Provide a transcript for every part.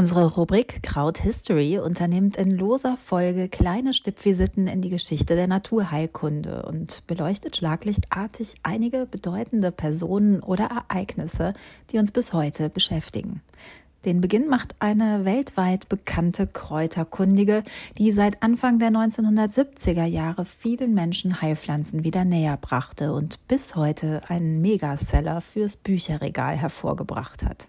Unsere Rubrik Kraut History unternimmt in loser Folge kleine Stippvisiten in die Geschichte der Naturheilkunde und beleuchtet schlaglichtartig einige bedeutende Personen oder Ereignisse, die uns bis heute beschäftigen. Den Beginn macht eine weltweit bekannte Kräuterkundige, die seit Anfang der 1970er Jahre vielen Menschen Heilpflanzen wieder näher brachte und bis heute einen Megaseller fürs Bücherregal hervorgebracht hat.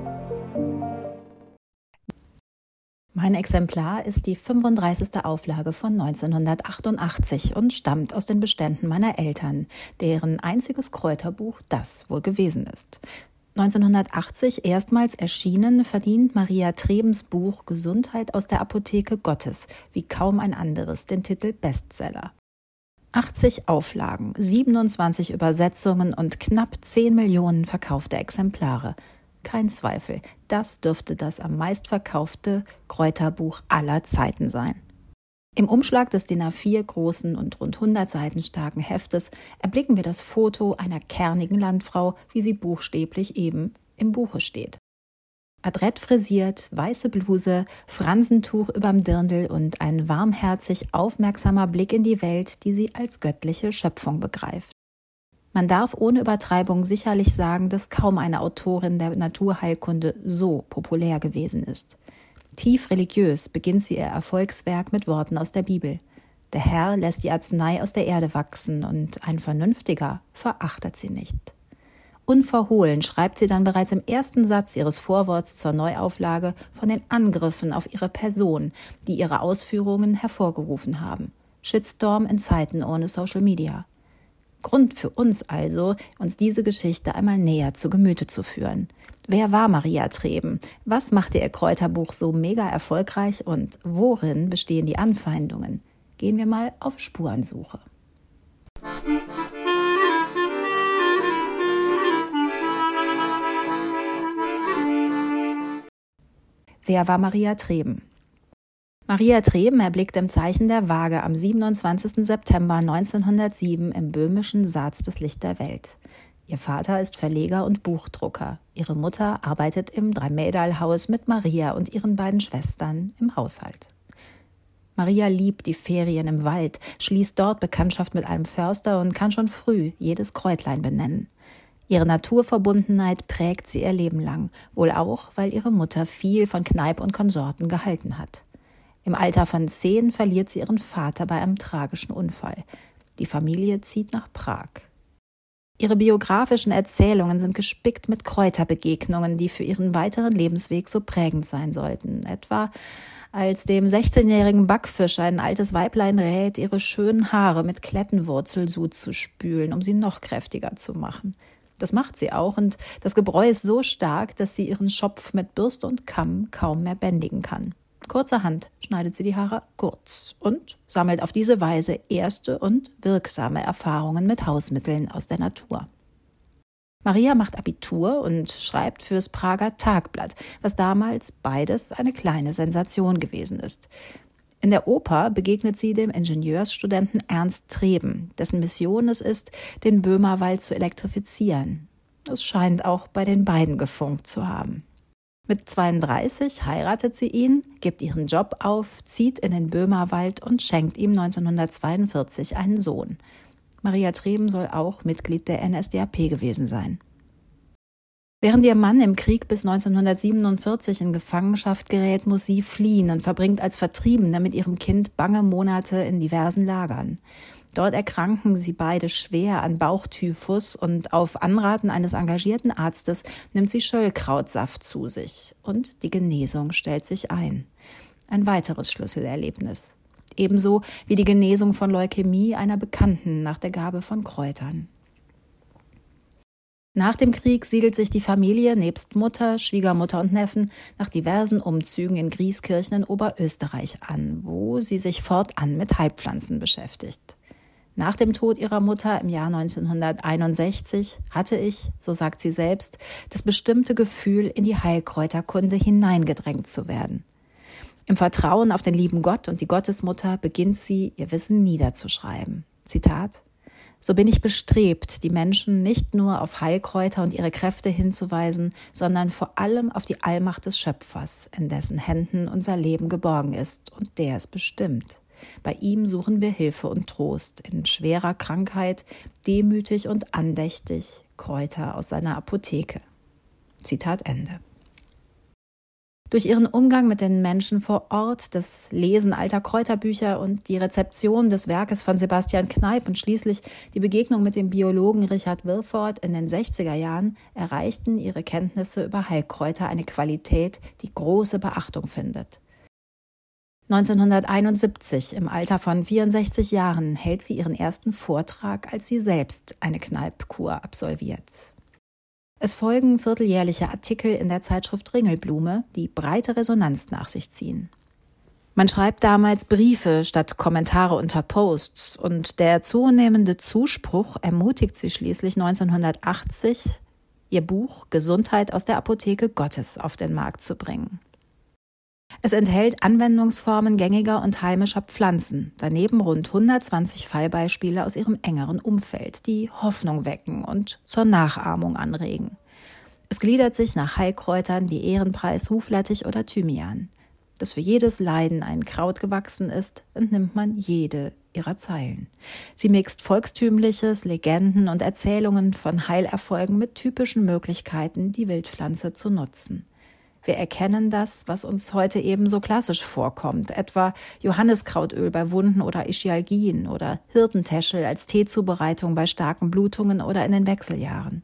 Mein Exemplar ist die 35. Auflage von 1988 und stammt aus den Beständen meiner Eltern, deren einziges Kräuterbuch das wohl gewesen ist. 1980 erstmals erschienen, verdient Maria Trebens Buch Gesundheit aus der Apotheke Gottes wie kaum ein anderes den Titel Bestseller. 80 Auflagen, 27 Übersetzungen und knapp 10 Millionen verkaufte Exemplare – kein Zweifel, das dürfte das am meistverkaufte Kräuterbuch aller Zeiten sein. Im Umschlag des DIN A4 großen und rund 100 Seiten starken Heftes erblicken wir das Foto einer kernigen Landfrau, wie sie buchstäblich eben im Buche steht. Adrett frisiert, weiße Bluse, Fransentuch überm Dirndl und ein warmherzig aufmerksamer Blick in die Welt, die sie als göttliche Schöpfung begreift. Man darf ohne Übertreibung sicherlich sagen, dass kaum eine Autorin der Naturheilkunde so populär gewesen ist. Tief religiös beginnt sie ihr Erfolgswerk mit Worten aus der Bibel. Der Herr lässt die Arznei aus der Erde wachsen und ein Vernünftiger verachtet sie nicht. Unverhohlen schreibt sie dann bereits im ersten Satz ihres Vorworts zur Neuauflage von den Angriffen auf ihre Person, die ihre Ausführungen hervorgerufen haben. Shitstorm in Zeiten ohne Social Media. Grund für uns also, uns diese Geschichte einmal näher zu Gemüte zu führen. Wer war Maria Treben? Was machte ihr Kräuterbuch so mega erfolgreich und worin bestehen die Anfeindungen? Gehen wir mal auf Spurensuche. Wer war Maria Treben? Maria Treben erblickt im Zeichen der Waage am 27. September 1907 im böhmischen Saaz das Licht der Welt. Ihr Vater ist Verleger und Buchdrucker. Ihre Mutter arbeitet im Dreimädalhaus mit Maria und ihren beiden Schwestern im Haushalt. Maria liebt die Ferien im Wald, schließt dort Bekanntschaft mit einem Förster und kann schon früh jedes Kräutlein benennen. Ihre Naturverbundenheit prägt sie ihr Leben lang, wohl auch, weil ihre Mutter viel von Kneip und Konsorten gehalten hat. Im Alter von zehn verliert sie ihren Vater bei einem tragischen Unfall. Die Familie zieht nach Prag. Ihre biografischen Erzählungen sind gespickt mit Kräuterbegegnungen, die für ihren weiteren Lebensweg so prägend sein sollten. Etwa als dem 16-jährigen Backfisch ein altes Weiblein rät, ihre schönen Haare mit Klettenwurzelsud zu spülen, um sie noch kräftiger zu machen. Das macht sie auch und das Gebräu ist so stark, dass sie ihren Schopf mit Bürste und Kamm kaum mehr bändigen kann. Kurzerhand schneidet sie die Haare kurz und sammelt auf diese Weise erste und wirksame Erfahrungen mit Hausmitteln aus der Natur. Maria macht Abitur und schreibt fürs Prager Tagblatt, was damals beides eine kleine Sensation gewesen ist. In der Oper begegnet sie dem Ingenieursstudenten Ernst Treben, dessen Mission es ist, den Böhmerwald zu elektrifizieren. Es scheint auch bei den beiden gefunkt zu haben. Mit 32 heiratet sie ihn, gibt ihren Job auf, zieht in den Böhmerwald und schenkt ihm 1942 einen Sohn. Maria Treben soll auch Mitglied der NSDAP gewesen sein. Während ihr Mann im Krieg bis 1947 in Gefangenschaft gerät, muss sie fliehen und verbringt als Vertriebene mit ihrem Kind bange Monate in diversen Lagern. Dort erkranken sie beide schwer an Bauchtyphus und auf Anraten eines engagierten Arztes nimmt sie Schöllkrautsaft zu sich und die Genesung stellt sich ein. Ein weiteres Schlüsselerlebnis. Ebenso wie die Genesung von Leukämie einer Bekannten nach der Gabe von Kräutern. Nach dem Krieg siedelt sich die Familie nebst Mutter, Schwiegermutter und Neffen nach diversen Umzügen in Grieskirchen in Oberösterreich an, wo sie sich fortan mit Heilpflanzen beschäftigt. Nach dem Tod ihrer Mutter im Jahr 1961 hatte ich, so sagt sie selbst, das bestimmte Gefühl, in die Heilkräuterkunde hineingedrängt zu werden. Im Vertrauen auf den lieben Gott und die Gottesmutter beginnt sie, ihr Wissen niederzuschreiben. Zitat so bin ich bestrebt, die Menschen nicht nur auf Heilkräuter und ihre Kräfte hinzuweisen, sondern vor allem auf die Allmacht des Schöpfers, in dessen Händen unser Leben geborgen ist und der es bestimmt. Bei ihm suchen wir Hilfe und Trost in schwerer Krankheit, demütig und andächtig Kräuter aus seiner Apotheke. Zitat Ende. Durch ihren Umgang mit den Menschen vor Ort, das Lesen alter Kräuterbücher und die Rezeption des Werkes von Sebastian Kneipp und schließlich die Begegnung mit dem Biologen Richard Wilford in den 60er Jahren erreichten ihre Kenntnisse über Heilkräuter eine Qualität, die große Beachtung findet. 1971, im Alter von 64 Jahren, hält sie ihren ersten Vortrag, als sie selbst eine Kneippkur absolviert. Es folgen vierteljährliche Artikel in der Zeitschrift Ringelblume, die breite Resonanz nach sich ziehen. Man schreibt damals Briefe statt Kommentare unter Posts und der zunehmende Zuspruch ermutigt sie schließlich 1980, ihr Buch Gesundheit aus der Apotheke Gottes auf den Markt zu bringen. Es enthält Anwendungsformen gängiger und heimischer Pflanzen, daneben rund 120 Fallbeispiele aus ihrem engeren Umfeld, die Hoffnung wecken und zur Nachahmung anregen. Es gliedert sich nach Heilkräutern wie Ehrenpreis, Huflattich oder Thymian. Dass für jedes Leiden ein Kraut gewachsen ist, entnimmt man jede ihrer Zeilen. Sie mixt Volkstümliches, Legenden und Erzählungen von Heilerfolgen mit typischen Möglichkeiten, die Wildpflanze zu nutzen. Wir erkennen das, was uns heute ebenso klassisch vorkommt, etwa Johanniskrautöl bei Wunden oder Ischialgien oder Hirtentäschel als Teezubereitung bei starken Blutungen oder in den Wechseljahren.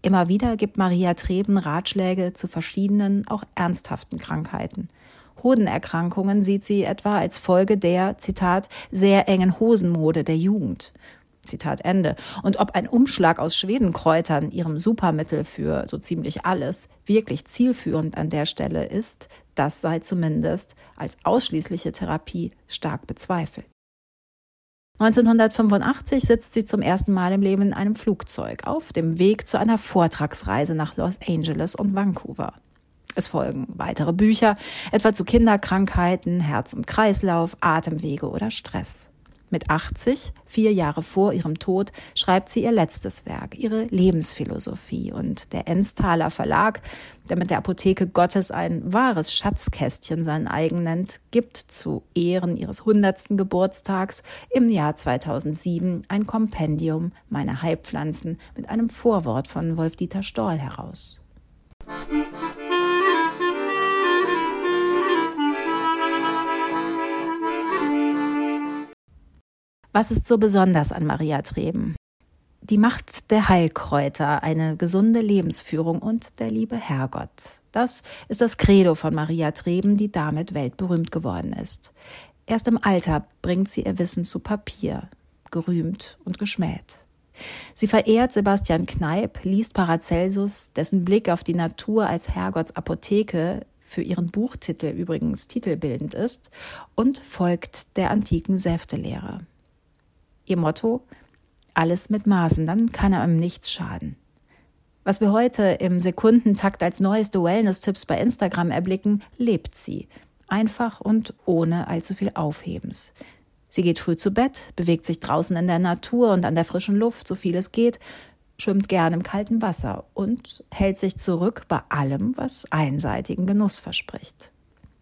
Immer wieder gibt Maria Treben Ratschläge zu verschiedenen, auch ernsthaften Krankheiten. Hodenerkrankungen sieht sie etwa als Folge der, Zitat, sehr engen Hosenmode der Jugend Zitat Ende. Und ob ein Umschlag aus Schwedenkräutern, ihrem Supermittel für so ziemlich alles, wirklich zielführend an der Stelle ist, das sei zumindest als ausschließliche Therapie stark bezweifelt. 1985 sitzt sie zum ersten Mal im Leben in einem Flugzeug auf dem Weg zu einer Vortragsreise nach Los Angeles und Vancouver. Es folgen weitere Bücher, etwa zu Kinderkrankheiten, Herz- und Kreislauf, Atemwege oder Stress. Mit 80, vier Jahre vor ihrem Tod, schreibt sie ihr letztes Werk, ihre Lebensphilosophie. Und der Enstaler Verlag, der mit der Apotheke Gottes ein wahres Schatzkästchen sein eigen nennt, gibt zu Ehren ihres hundertsten Geburtstags im Jahr 2007 ein Kompendium meiner Heilpflanzen mit einem Vorwort von Wolf-Dieter Stoll heraus. Was ist so besonders an Maria Treben? Die Macht der Heilkräuter, eine gesunde Lebensführung und der liebe Herrgott. Das ist das Credo von Maria Treben, die damit weltberühmt geworden ist. Erst im Alter bringt sie ihr Wissen zu Papier, gerühmt und geschmäht. Sie verehrt Sebastian Kneipp, liest Paracelsus, dessen Blick auf die Natur als Herrgotts Apotheke für ihren Buchtitel übrigens titelbildend ist, und folgt der antiken Säftelehre. Ihr Motto alles mit Maßen, dann kann einem nichts schaden. Was wir heute im Sekundentakt als neueste Wellness-Tipps bei Instagram erblicken, lebt sie. Einfach und ohne allzu viel Aufhebens. Sie geht früh zu Bett, bewegt sich draußen in der Natur und an der frischen Luft, so viel es geht, schwimmt gern im kalten Wasser und hält sich zurück bei allem, was einseitigen Genuss verspricht.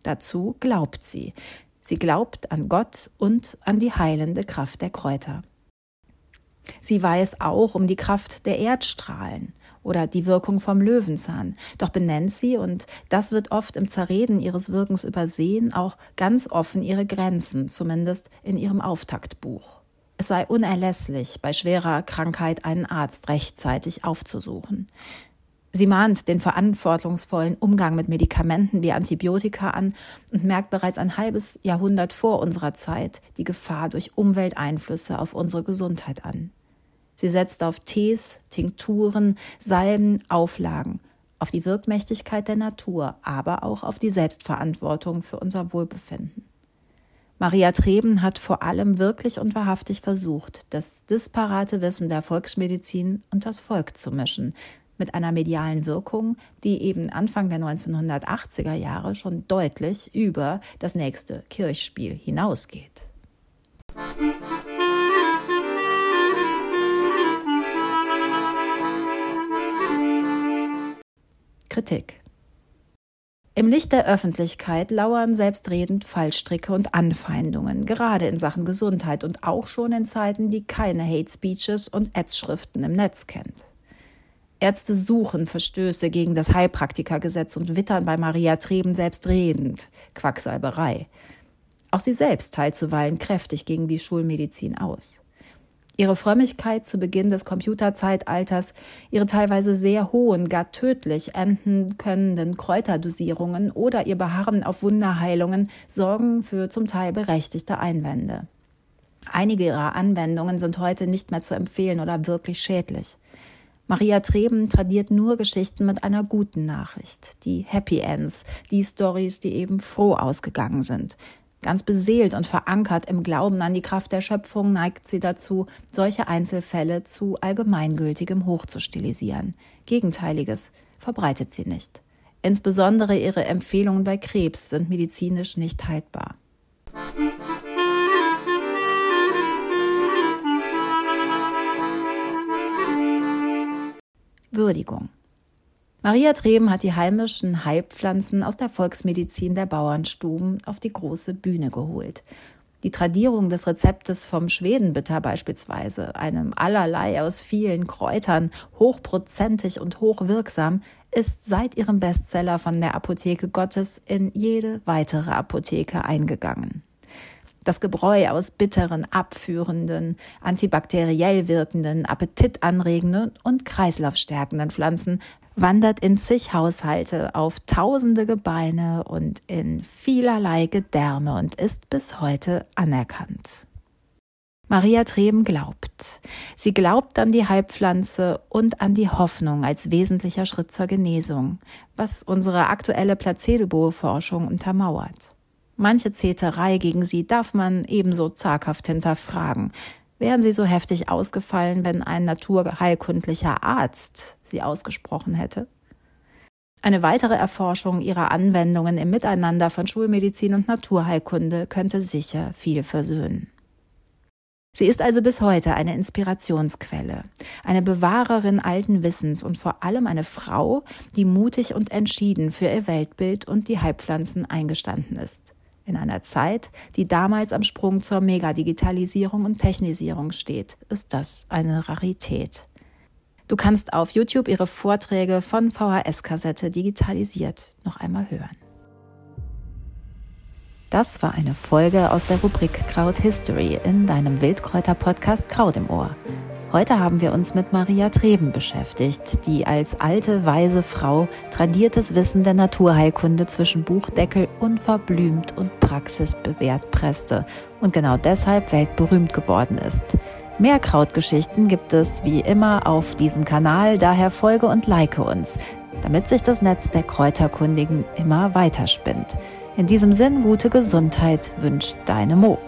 Dazu glaubt sie. Sie glaubt an Gott und an die heilende Kraft der Kräuter. Sie weiß auch um die Kraft der Erdstrahlen oder die Wirkung vom Löwenzahn. Doch benennt sie, und das wird oft im Zerreden ihres Wirkens übersehen, auch ganz offen ihre Grenzen, zumindest in ihrem Auftaktbuch. Es sei unerlässlich, bei schwerer Krankheit einen Arzt rechtzeitig aufzusuchen. Sie mahnt den verantwortungsvollen Umgang mit Medikamenten wie Antibiotika an und merkt bereits ein halbes Jahrhundert vor unserer Zeit die Gefahr durch Umwelteinflüsse auf unsere Gesundheit an. Sie setzt auf Tees, Tinkturen, Salben, Auflagen, auf die Wirkmächtigkeit der Natur, aber auch auf die Selbstverantwortung für unser Wohlbefinden. Maria Treben hat vor allem wirklich und wahrhaftig versucht, das disparate Wissen der Volksmedizin und das Volk zu mischen, mit einer medialen Wirkung, die eben Anfang der 1980er Jahre schon deutlich über das nächste Kirchspiel hinausgeht. Kritik im Licht der Öffentlichkeit lauern selbstredend Fallstricke und Anfeindungen, gerade in Sachen Gesundheit und auch schon in Zeiten, die keine Hate Speeches und Ads-Schriften im Netz kennt. Ärzte suchen Verstöße gegen das Heilpraktikergesetz und wittern bei Maria Treben selbstredend Quacksalberei. Auch sie selbst teilt zuweilen kräftig gegen die Schulmedizin aus. Ihre Frömmigkeit zu Beginn des Computerzeitalters, ihre teilweise sehr hohen, gar tödlich enden könnenden Kräuterdosierungen oder ihr Beharren auf Wunderheilungen sorgen für zum Teil berechtigte Einwände. Einige ihrer Anwendungen sind heute nicht mehr zu empfehlen oder wirklich schädlich. Maria Treben tradiert nur Geschichten mit einer guten Nachricht, die Happy Ends, die Stories, die eben froh ausgegangen sind, Ganz beseelt und verankert im Glauben an die Kraft der Schöpfung neigt sie dazu, solche Einzelfälle zu allgemeingültigem hochzustilisieren. Gegenteiliges verbreitet sie nicht. Insbesondere ihre Empfehlungen bei Krebs sind medizinisch nicht haltbar. Würdigung. Maria Treben hat die heimischen Heilpflanzen aus der Volksmedizin der Bauernstuben auf die große Bühne geholt. Die Tradierung des Rezeptes vom Schwedenbitter beispielsweise, einem allerlei aus vielen Kräutern, hochprozentig und hochwirksam, ist seit ihrem Bestseller von der Apotheke Gottes in jede weitere Apotheke eingegangen. Das Gebräu aus bitteren, abführenden, antibakteriell wirkenden, appetitanregenden und kreislaufstärkenden Pflanzen wandert in zig Haushalte auf tausende Gebeine und in vielerlei Gedärme und ist bis heute anerkannt. Maria Treben glaubt. Sie glaubt an die Heilpflanze und an die Hoffnung als wesentlicher Schritt zur Genesung, was unsere aktuelle Placebo-Forschung untermauert. Manche Zeterei gegen sie darf man ebenso zaghaft hinterfragen, Wären sie so heftig ausgefallen, wenn ein naturheilkundlicher Arzt sie ausgesprochen hätte? Eine weitere Erforschung ihrer Anwendungen im Miteinander von Schulmedizin und Naturheilkunde könnte sicher viel versöhnen. Sie ist also bis heute eine Inspirationsquelle, eine Bewahrerin alten Wissens und vor allem eine Frau, die mutig und entschieden für ihr Weltbild und die Heilpflanzen eingestanden ist. In einer Zeit, die damals am Sprung zur Megadigitalisierung und Technisierung steht, ist das eine Rarität. Du kannst auf YouTube ihre Vorträge von VHS-Kassette digitalisiert noch einmal hören. Das war eine Folge aus der Rubrik Kraut History in deinem Wildkräuter-Podcast Kraut im Ohr. Heute haben wir uns mit Maria Treben beschäftigt, die als alte, weise Frau tradiertes Wissen der Naturheilkunde zwischen Buchdeckel unverblümt und praxisbewährt presste und genau deshalb weltberühmt geworden ist. Mehr Krautgeschichten gibt es wie immer auf diesem Kanal, daher folge und like uns, damit sich das Netz der Kräuterkundigen immer weiter spinnt. In diesem Sinn gute Gesundheit wünscht deine Mo.